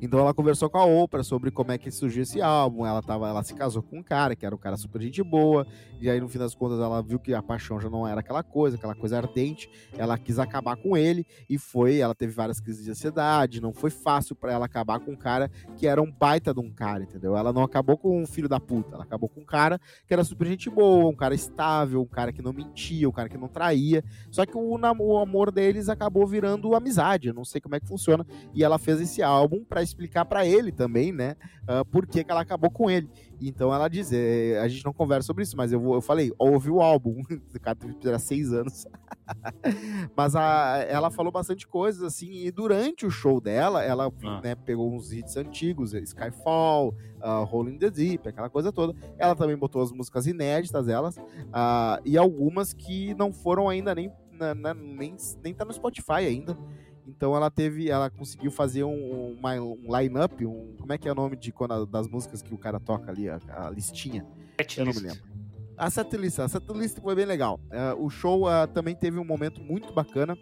Então ela conversou com a Oprah sobre como é que surgiu esse álbum. Ela, tava, ela se casou com um cara que era um cara super gente boa. E aí, no fim das contas, ela viu que a paixão já não era aquela coisa, aquela coisa ardente. Ela quis acabar com ele e foi. Ela teve várias crises de ansiedade. Não foi fácil para ela acabar com um cara que era um baita de um cara, entendeu? Ela não acabou com um filho da puta. Ela acabou com um cara que era super gente boa, um cara estável, um cara que não mentia, um cara que não traía. Só que o, o amor deles acabou virando amizade. Eu não sei como é que funciona. E ela fez esse álbum para explicar para ele também, né, uh, por que, que ela acabou com ele. Então ela diz, é, a gente não conversa sobre isso, mas eu, eu falei, ouvi o álbum, o cara teve seis anos. mas a, ela falou bastante coisas, assim, e durante o show dela, ela ah. né, pegou uns hits antigos, Skyfall, uh, Rolling the Deep, aquela coisa toda. Ela também botou as músicas inéditas delas, uh, e algumas que não foram ainda nem, na, na, nem, nem tá no Spotify ainda. Então ela teve, ela conseguiu fazer um, uma, um line-up, um, como é que é o nome de quando das músicas que o cara toca ali, a, a listinha? Set Eu não me lembro. A setlist, a setlist foi bem legal. Uh, o show uh, também teve um momento muito bacana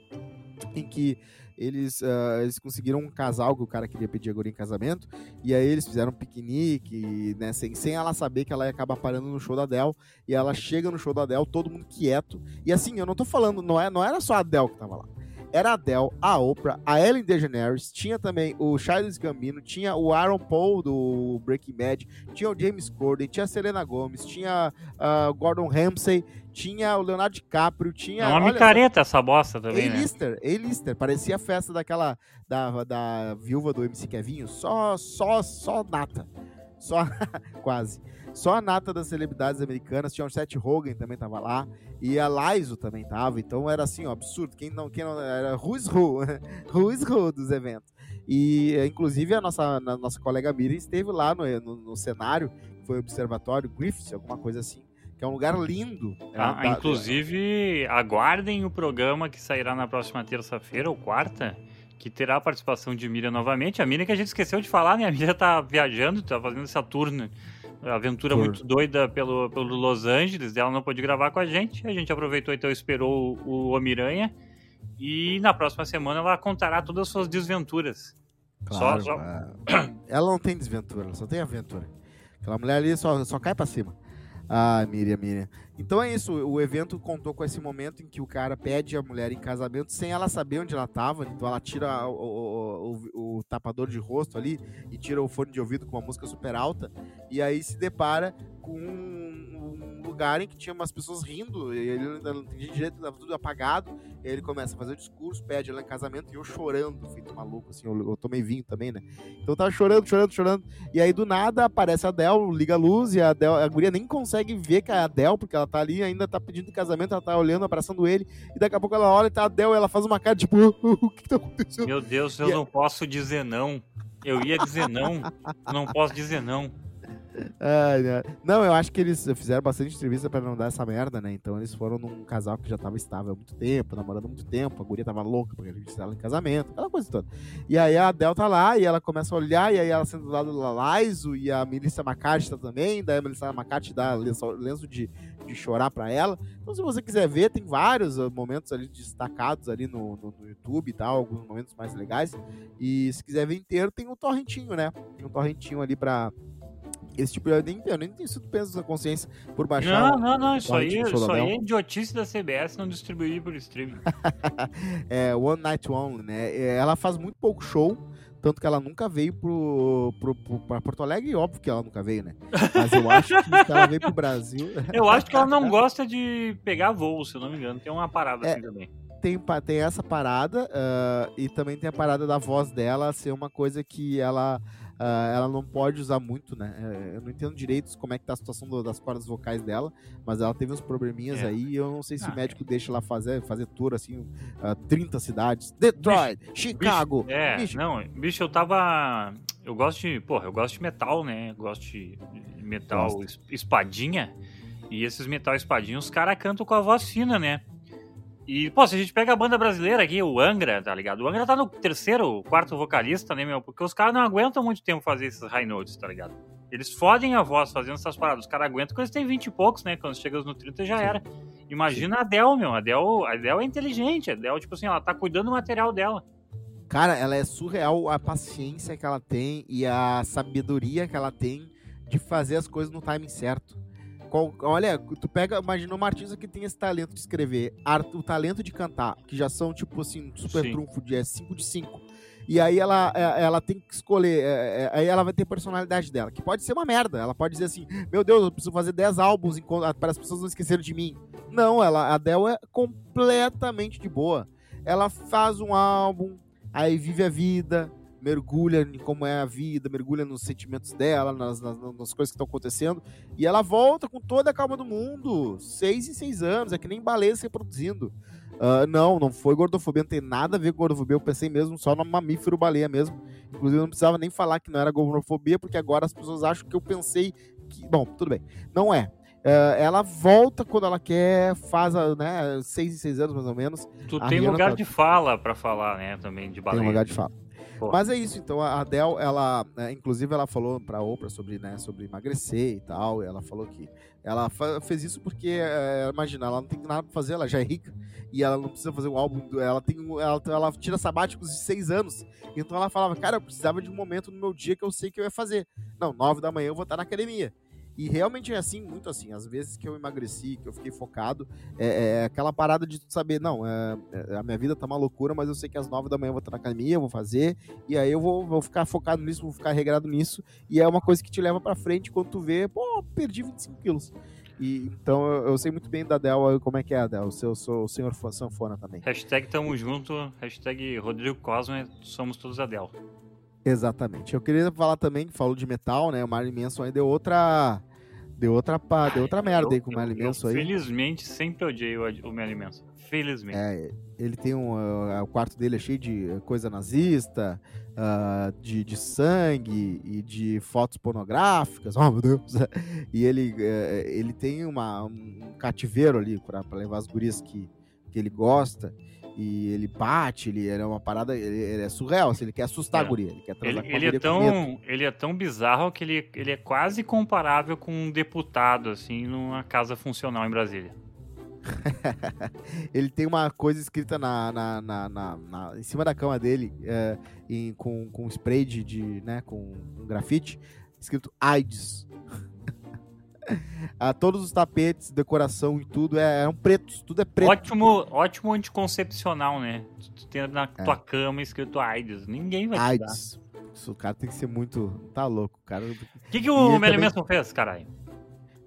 em que eles, uh, eles conseguiram um casal que o cara queria pedir a guria em casamento, e aí eles fizeram um piquenique, né, sem, sem ela saber que ela ia acabar parando no show da Adele, e ela chega no show da Adele, todo mundo quieto, e assim, eu não tô falando, não, é, não era só a Adele que tava lá, era a Adele, a Oprah, a Ellen DeGeneres, tinha também o Charles Gambino, tinha o Aaron Paul do Breaking Bad, tinha o James Corden, tinha a Selena Gomez, tinha o uh, Gordon Ramsay, tinha o Leonardo DiCaprio, tinha... É uma olha, micareta essa bosta também, A-lister, né? A-lister, parecia a festa daquela, da, da viúva do MC Kevinho, só, só, só nata, só, quase. Só a nata das celebridades americanas, tinha o Seth Rogen também tava lá, e a Laiso também tava, então era assim, ó, absurdo, quem não, quem não, era who's who, who's who dos eventos. E, inclusive, a nossa, a nossa colega Miriam esteve lá no, no, no cenário, que foi o Observatório Griffith, alguma coisa assim, que é um lugar lindo. Ah, é, inclusive, aguardem o programa que sairá na próxima terça-feira ou quarta, que terá a participação de Miriam novamente. A Miriam que a gente esqueceu de falar, né? A Miriam tá viajando, tá fazendo essa tour aventura Por... muito doida pelo, pelo Los Angeles, ela não pôde gravar com a gente. A gente aproveitou então esperou o, o Homem-Aranha. E na próxima semana ela contará todas as suas desventuras. Claro, só, só... Ela não tem desventura, ela só tem aventura. Aquela mulher ali só, só cai pra cima. Ah, Miriam, Miriam. Então é isso, o evento contou com esse momento em que o cara pede a mulher em casamento sem ela saber onde ela estava. Então ela tira o, o, o, tapador de rosto ali e tira o fone de ouvido com uma música super alta. E aí se depara com um lugar em que tinha umas pessoas rindo. E ele ainda não tinha direito, estava tudo apagado. E ele começa a fazer o discurso, pede ela em casamento e eu chorando, feito maluco, assim. Eu, eu tomei vinho também, né? Então tava chorando, chorando, chorando. E aí do nada aparece a Adele, liga a luz e a Adele, a guria nem consegue ver que é a Adele, porque ela tá ali, ainda tá pedindo casamento, ela tá olhando, abraçando ele, e daqui a pouco ela olha e tá a Del, ela faz uma cara tipo, o que tá acontecendo? Meu Deus, eu e não é... posso dizer não. Eu ia dizer não, não posso dizer não. Não, eu acho que eles fizeram bastante entrevista para não dar essa merda, né? Então eles foram num casal que já tava estável há muito tempo, namorando há muito tempo, a guria tava louca porque gente estava em casamento, aquela coisa toda. E aí a Adele tá lá e ela começa a olhar, e aí ela senta do lado da Laiso e a Melissa McCarthy tá também, daí a Melissa McCarthy dá lenço, lenço de, de chorar para ela. Então se você quiser ver, tem vários uh, momentos ali destacados ali no, no, no, YouTube e tal, alguns momentos mais legais. E se quiser ver inteiro, tem um torrentinho, né? Tem um torrentinho ali pra esse tipo, eu nem tenho sido peso na consciência por baixar. Não, não, não, isso aí, isso aí é idiotice da CBS não distribuir por streaming. é, One Night Only, né? É, ela faz muito pouco show, tanto que ela nunca veio pro, pro, pro, pra Porto Alegre, óbvio que ela nunca veio, né? Mas eu acho que ela veio pro Brasil. eu acho que ela não gosta de pegar voo, se eu não me engano. Tem uma parada é, assim também. Tem, tem essa parada, uh, e também tem a parada da voz dela ser uma coisa que ela Uh, ela não pode usar muito, né? É, eu não entendo direito como é que tá a situação do, das cordas vocais dela, mas ela teve uns probleminhas é. aí e eu não sei se ah, o médico é. deixa ela fazer, fazer tour, assim, uh, ah, 30 cidades. Detroit, bicho, Chicago. Bicho, é, bicho. não, bicho, eu tava... Eu gosto de, porra, eu gosto de metal, né? Eu gosto de metal Gosto. espadinha. E esses metal espadinha, os caras cantam com a voz fina, né? E, pô, se a gente pega a banda brasileira aqui, o Angra, tá ligado? O Angra tá no terceiro, quarto vocalista, né, meu? Porque os caras não aguentam muito tempo fazer esses high notes, tá ligado? Eles fodem a voz fazendo essas paradas. Os caras aguentam quando eles têm 20 e poucos, né? Quando chega no 30 já era. Imagina Sim. a Del, meu. A Del, a Del é inteligente. A Del, tipo assim, ela tá cuidando do material dela. Cara, ela é surreal a paciência que ela tem e a sabedoria que ela tem de fazer as coisas no timing certo. Qual, olha, tu pega, imagina uma artista que tem esse talento de escrever, art, o talento de cantar, que já são, tipo assim, super Sim. trunfo de 5 é de 5. E aí ela, é, ela tem que escolher, é, é, aí ela vai ter personalidade dela, que pode ser uma merda. Ela pode dizer assim: Meu Deus, eu preciso fazer 10 álbuns para as pessoas não esquecerem de mim. Não, ela, a Adele é completamente de boa. Ela faz um álbum, aí vive a vida, mergulha em como é a vida, mergulha nos sentimentos dela, nas, nas, nas coisas que estão acontecendo, e ela volta com toda a calma do mundo. Seis em seis anos, é que nem baleia se reproduzindo. Uh, não, não foi gordofobia, não tem nada a ver com gordofobia. Eu pensei mesmo só no mamífero baleia mesmo. Inclusive, eu não precisava nem falar que não era gordofobia, porque agora as pessoas acham que eu pensei que. Bom, tudo bem. Não é. Uh, ela volta quando ela quer, faz né, seis em seis anos mais ou menos. Tu tem lugar tá... de fala para falar, né? Também de baleia. Tem lugar de fala. Mas é isso, então a Adele, ela, é, inclusive ela falou pra Oprah sobre, né, sobre emagrecer e tal, e ela falou que ela fez isso porque, é, imagina, ela não tem nada pra fazer, ela já é rica, e ela não precisa fazer um álbum, ela tem, ela, ela tira sabáticos de seis anos, então ela falava, cara, eu precisava de um momento no meu dia que eu sei que eu ia fazer. Não, nove da manhã eu vou estar na academia. E realmente é assim, muito assim. Às vezes que eu emagreci, que eu fiquei focado, é, é aquela parada de saber, não, é, é, a minha vida tá uma loucura, mas eu sei que às nove da manhã eu vou estar na academia, eu vou fazer, e aí eu vou, vou ficar focado nisso, vou ficar regrado nisso, e é uma coisa que te leva pra frente quando tu vê, pô, perdi 25 quilos. E, então eu, eu, sei muito bem da Del, como é que é a Del, eu sou o senhor sanfona também. Hashtag tamo junto, hashtag Rodrigo Cosme, somos todos a Del. Exatamente. Eu queria falar também, que falou de metal, né? O Marilyn Manson aí deu outra Deu outra, pá, deu outra merda eu, aí com o Merlin Manson aí. Felizmente, sempre odiei o, o Merlin Manson. Felizmente. É, ele tem um. Uh, o quarto dele é cheio de coisa nazista, uh, de, de sangue e de fotos pornográficas. Oh, meu Deus! E ele, uh, ele tem uma, um cativeiro ali para levar as gurias que, que ele gosta e ele bate, ele, é uma parada, ele, ele é surreal, assim, ele quer assustar é. a guria, ele quer ele, ele é tão, Ele é tão bizarro que ele, ele é quase comparável com um deputado, assim, numa casa funcional em Brasília. ele tem uma coisa escrita na, na, na, na em cima da cama dele, é, em, com, com spray de, de né, com um grafite, escrito AIDS. ah, todos os tapetes, decoração e tudo é, eram pretos, tudo é preto. Ótimo, ótimo anticoncepcional, né? Tu tem na é. tua cama escrito AIDS. Ninguém vai AIDS. te dar. Isso, o cara tem que ser muito. Tá louco, cara. O que, que o Melly também... fez, caralho?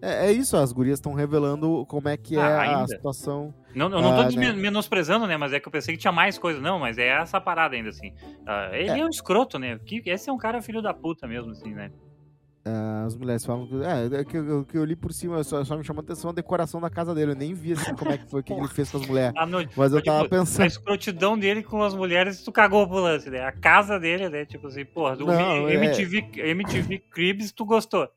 É, é, isso, as gurias estão revelando como é que ah, é ainda? a situação. Não, eu não tô ah, né? menosprezando, né? Mas é que eu pensei que tinha mais coisa. Não, mas é essa parada ainda, assim. Ah, ele é. é um escroto, né? Esse é um cara filho da puta mesmo, assim, né? Uh, as mulheres falam que. É, é que, eu, que eu li por cima, só, só me chamou a atenção a decoração da casa dele. Eu nem vi assim como é que foi que ele fez com as mulheres. Mas eu tava tipo, pensando. A escrotidão dele com as mulheres, tu cagou pro lance, né? A casa dele, né? Tipo assim, porra, do Não, MTV, é... MTV Cribs, tu gostou.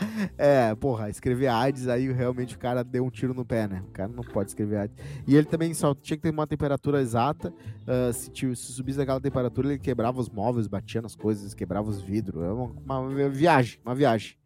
É, porra, escrever AIDS, aí realmente o cara deu um tiro no pé, né? O cara não pode escrever AIDS. E ele também só tinha que ter uma temperatura exata. Uh, se, se subisse daquela temperatura, ele quebrava os móveis, batia nas coisas, quebrava os vidros. É uma, uma viagem, uma viagem.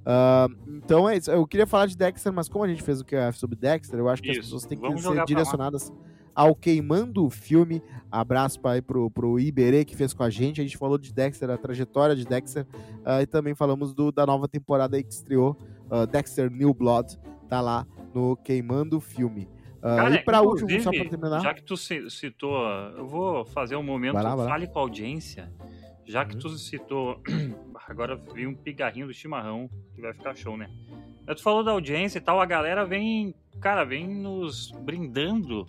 Uh, então é isso. Eu queria falar de Dexter, mas como a gente fez o QF sobre Dexter, eu acho que isso. as pessoas têm que ser direcionadas ao Queimando o Filme. Abraço para pro, pro Iberê que fez com a gente. A gente falou de Dexter, a trajetória de Dexter, uh, e também falamos do, da nova temporada aí que estreou, uh, Dexter New Blood, tá lá no Queimando o Filme. Uh, Cara, e para último, só para terminar. Já que tu citou, eu vou fazer um momento, lá, fale com a audiência. Já que uhum. tu citou, agora vi um pigarrinho do chimarrão, que vai ficar show, né? Tu falou da audiência e tal, a galera vem, cara, vem nos brindando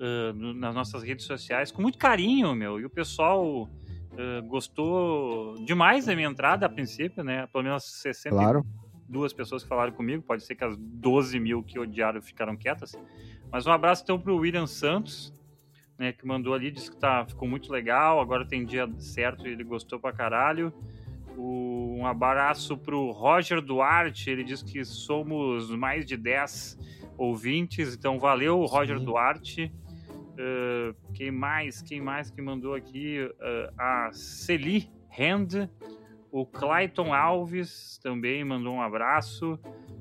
uh, nas nossas redes sociais com muito carinho, meu. E o pessoal uh, gostou demais da minha entrada a princípio, né? Pelo menos 62 claro. pessoas que falaram comigo. Pode ser que as 12 mil que odiaram ficaram quietas. Mas um abraço então pro William Santos, né? Que mandou ali, disse que tá, ficou muito legal. Agora tem dia certo e ele gostou pra caralho. O, um abraço pro Roger Duarte, ele diz que somos mais de 10 ouvintes, então valeu, Sim. Roger Duarte. Uh, quem mais? Quem mais que mandou aqui? Uh, a Celi Hand. O Clayton Alves também mandou um abraço.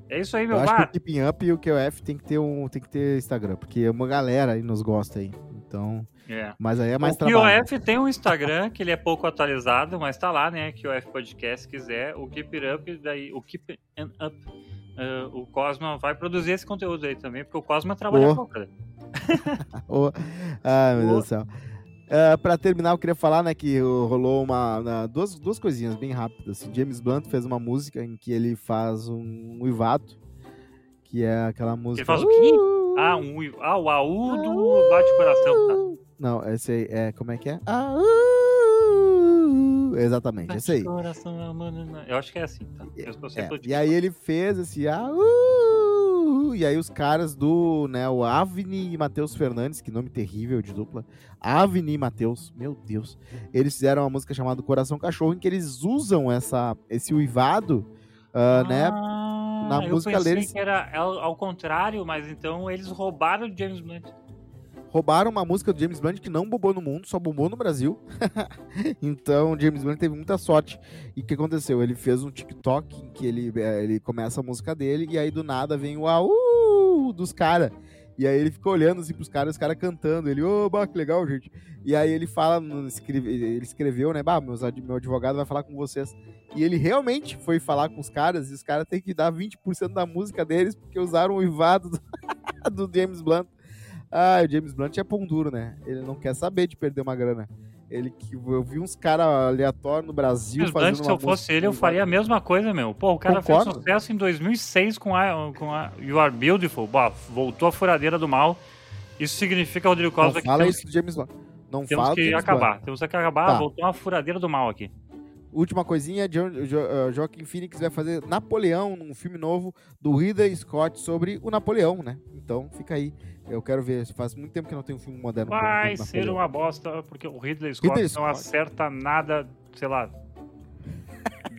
É isso aí, meu bar. Que o Keeping Up e o QF tem que ter um, tem que ter Instagram, porque uma galera aí nos gosta aí. Então, é. mas aí é mais o trabalho. O QF tem um Instagram que ele é pouco atualizado, mas tá lá, né? QF Podcast, se quiser. O Keep Up, daí o Keep Up, uh, o Cosma vai produzir esse conteúdo aí também, porque o Cosma trabalha pouco, né? oh. Ai, meu oh. Deus do céu. Uh, pra terminar, eu queria falar, né, que rolou uma, uh, duas, duas coisinhas bem rápidas. Assim. James Blunt fez uma música em que ele faz um uivado, que é aquela música... Ele faz o quê? Uh! Ah, um, ah, o AU do bate-coração, tá? Não, esse aí é... Como é que é? Exatamente, bate esse aí. Coração, eu acho que é assim, tá? É, e aí ele fez esse... Ah, e aí os caras do, né, o Avni e Matheus Fernandes, que nome terrível de dupla. Avni e Matheus, meu Deus. Eles fizeram uma música chamada Coração Cachorro, em que eles usam essa, esse uivado, uh, né, ah, na música deles. que era ao, contrário, mas então eles roubaram o James Blunt. roubaram uma música do James Blunt que não bombou no mundo, só bombou no Brasil. então, o James Blunt teve muita sorte. E o que aconteceu? Ele fez um TikTok em que ele, é, ele começa a música dele e aí do nada vem o au dos caras. E aí ele ficou olhando assim pros caras, os caras cantando. Ele, ô, oh, que legal, gente. E aí ele fala, ele escreveu, né? Bah, meu advogado vai falar com vocês. E ele realmente foi falar com os caras, e os caras têm que dar 20% da música deles, porque usaram o Ivado do, do James Blunt. Ah, o James Blunt é pão duro, né? Ele não quer saber de perder uma grana. Ele que eu vi uns caras aleatórios no Brasil James fazendo se eu fosse ele, eu faria a mesma coisa, meu. Pô, o cara Concordo. fez sucesso em 2006 com a, com a You Are Beautiful. Bah, voltou a furadeira do mal. Isso significa, Rodrigo Costa, que fala temos, isso do James Blunt. Não temos fala que acabar. Blunt. Temos que acabar. Tá. Voltou uma furadeira do mal aqui. Última coisinha, jo, jo, uh, Joaquim Phoenix vai fazer Napoleão, num filme novo do Ridley Scott sobre o Napoleão, né? Então fica aí. Eu quero ver. Faz muito tempo que não tem um filme moderno. Vai ser uma bosta, porque o Ridley Scott Ridley não Scott. acerta nada, sei lá.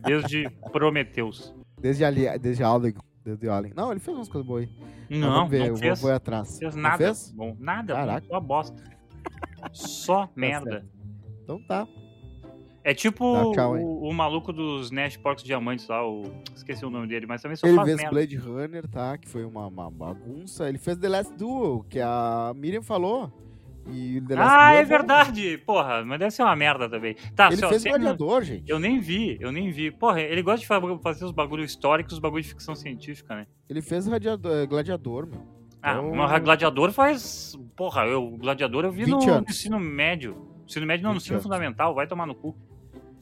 Desde Prometheus. Desde, ali, desde Alien. Desde Alien. Não, ele fez umas coisas boas aí. Não, vamos ver, não eu fez. vou, vou atrás. Fez nada. Fez? Bom, nada. Caraca. Só bosta. Só tá merda. Então tá. É tipo o, o, maluco dos Nash Porcos Diamantes lá, o... esqueci o nome dele, mas também só Ele fez merda. Blade Runner, tá? Que foi uma, uma, bagunça. Ele fez The Last Duel, que a Miriam falou. E The Last ah, Duel é, é verdade! Porra, mas deve ser uma merda também. Tá, ele só, fez Gladiador, gente. Eu nem vi, eu nem vi. Porra, ele gosta de fazer os bagulhos históricos, os bagulhos de ficção científica, né? Ele fez Radiador, Gladiador, meu. Ah, então... mas Gladiador faz... Porra, eu, Gladiador eu vi no, no ensino médio. Ensino médio não, no ensino fundamental, vai tomar no cu.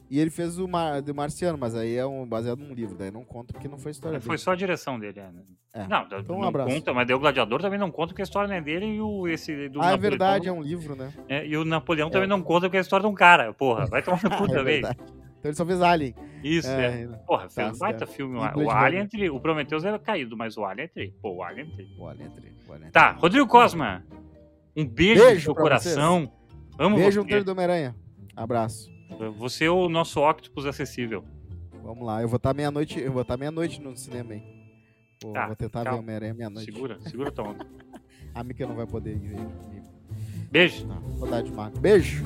E ele fez o Mar, do Marciano, mas aí é um, baseado num livro, daí não conta porque não foi história Foi dele. só a direção dele, é. Né? é. Não, então, não um conta, mas o Gladiador também não conta porque a história não é dele e o esse do Ah, é verdade, é um livro, né? É, e o Napoleão é. também não conta porque é a história de um cara, porra. Vai tomar no cu é também. Então ele só fez Alien. Isso, é. é. Porra, fez tá, um baita filme. O Alien entre. O Prometheus era caído, mas o Alien entre. Pô, o Alien entre. O Alien entre. O Alien. Tá, Rodrigo Cosma. Um beijo, beijo no seu coração. Vocês. Amo beijo você. no do Homem-Aranha. Abraço. Você é o nosso Octopus acessível. Vamos lá, eu vou estar meia-noite, eu vou estar meia-noite no cinema aí. Vou, tá, vou tentar calma. ver Homem-Aranha meia-noite. Segura, segura tua onda. a Mika não vai poder ir Beijo. Não, vou dar de marca. Beijo.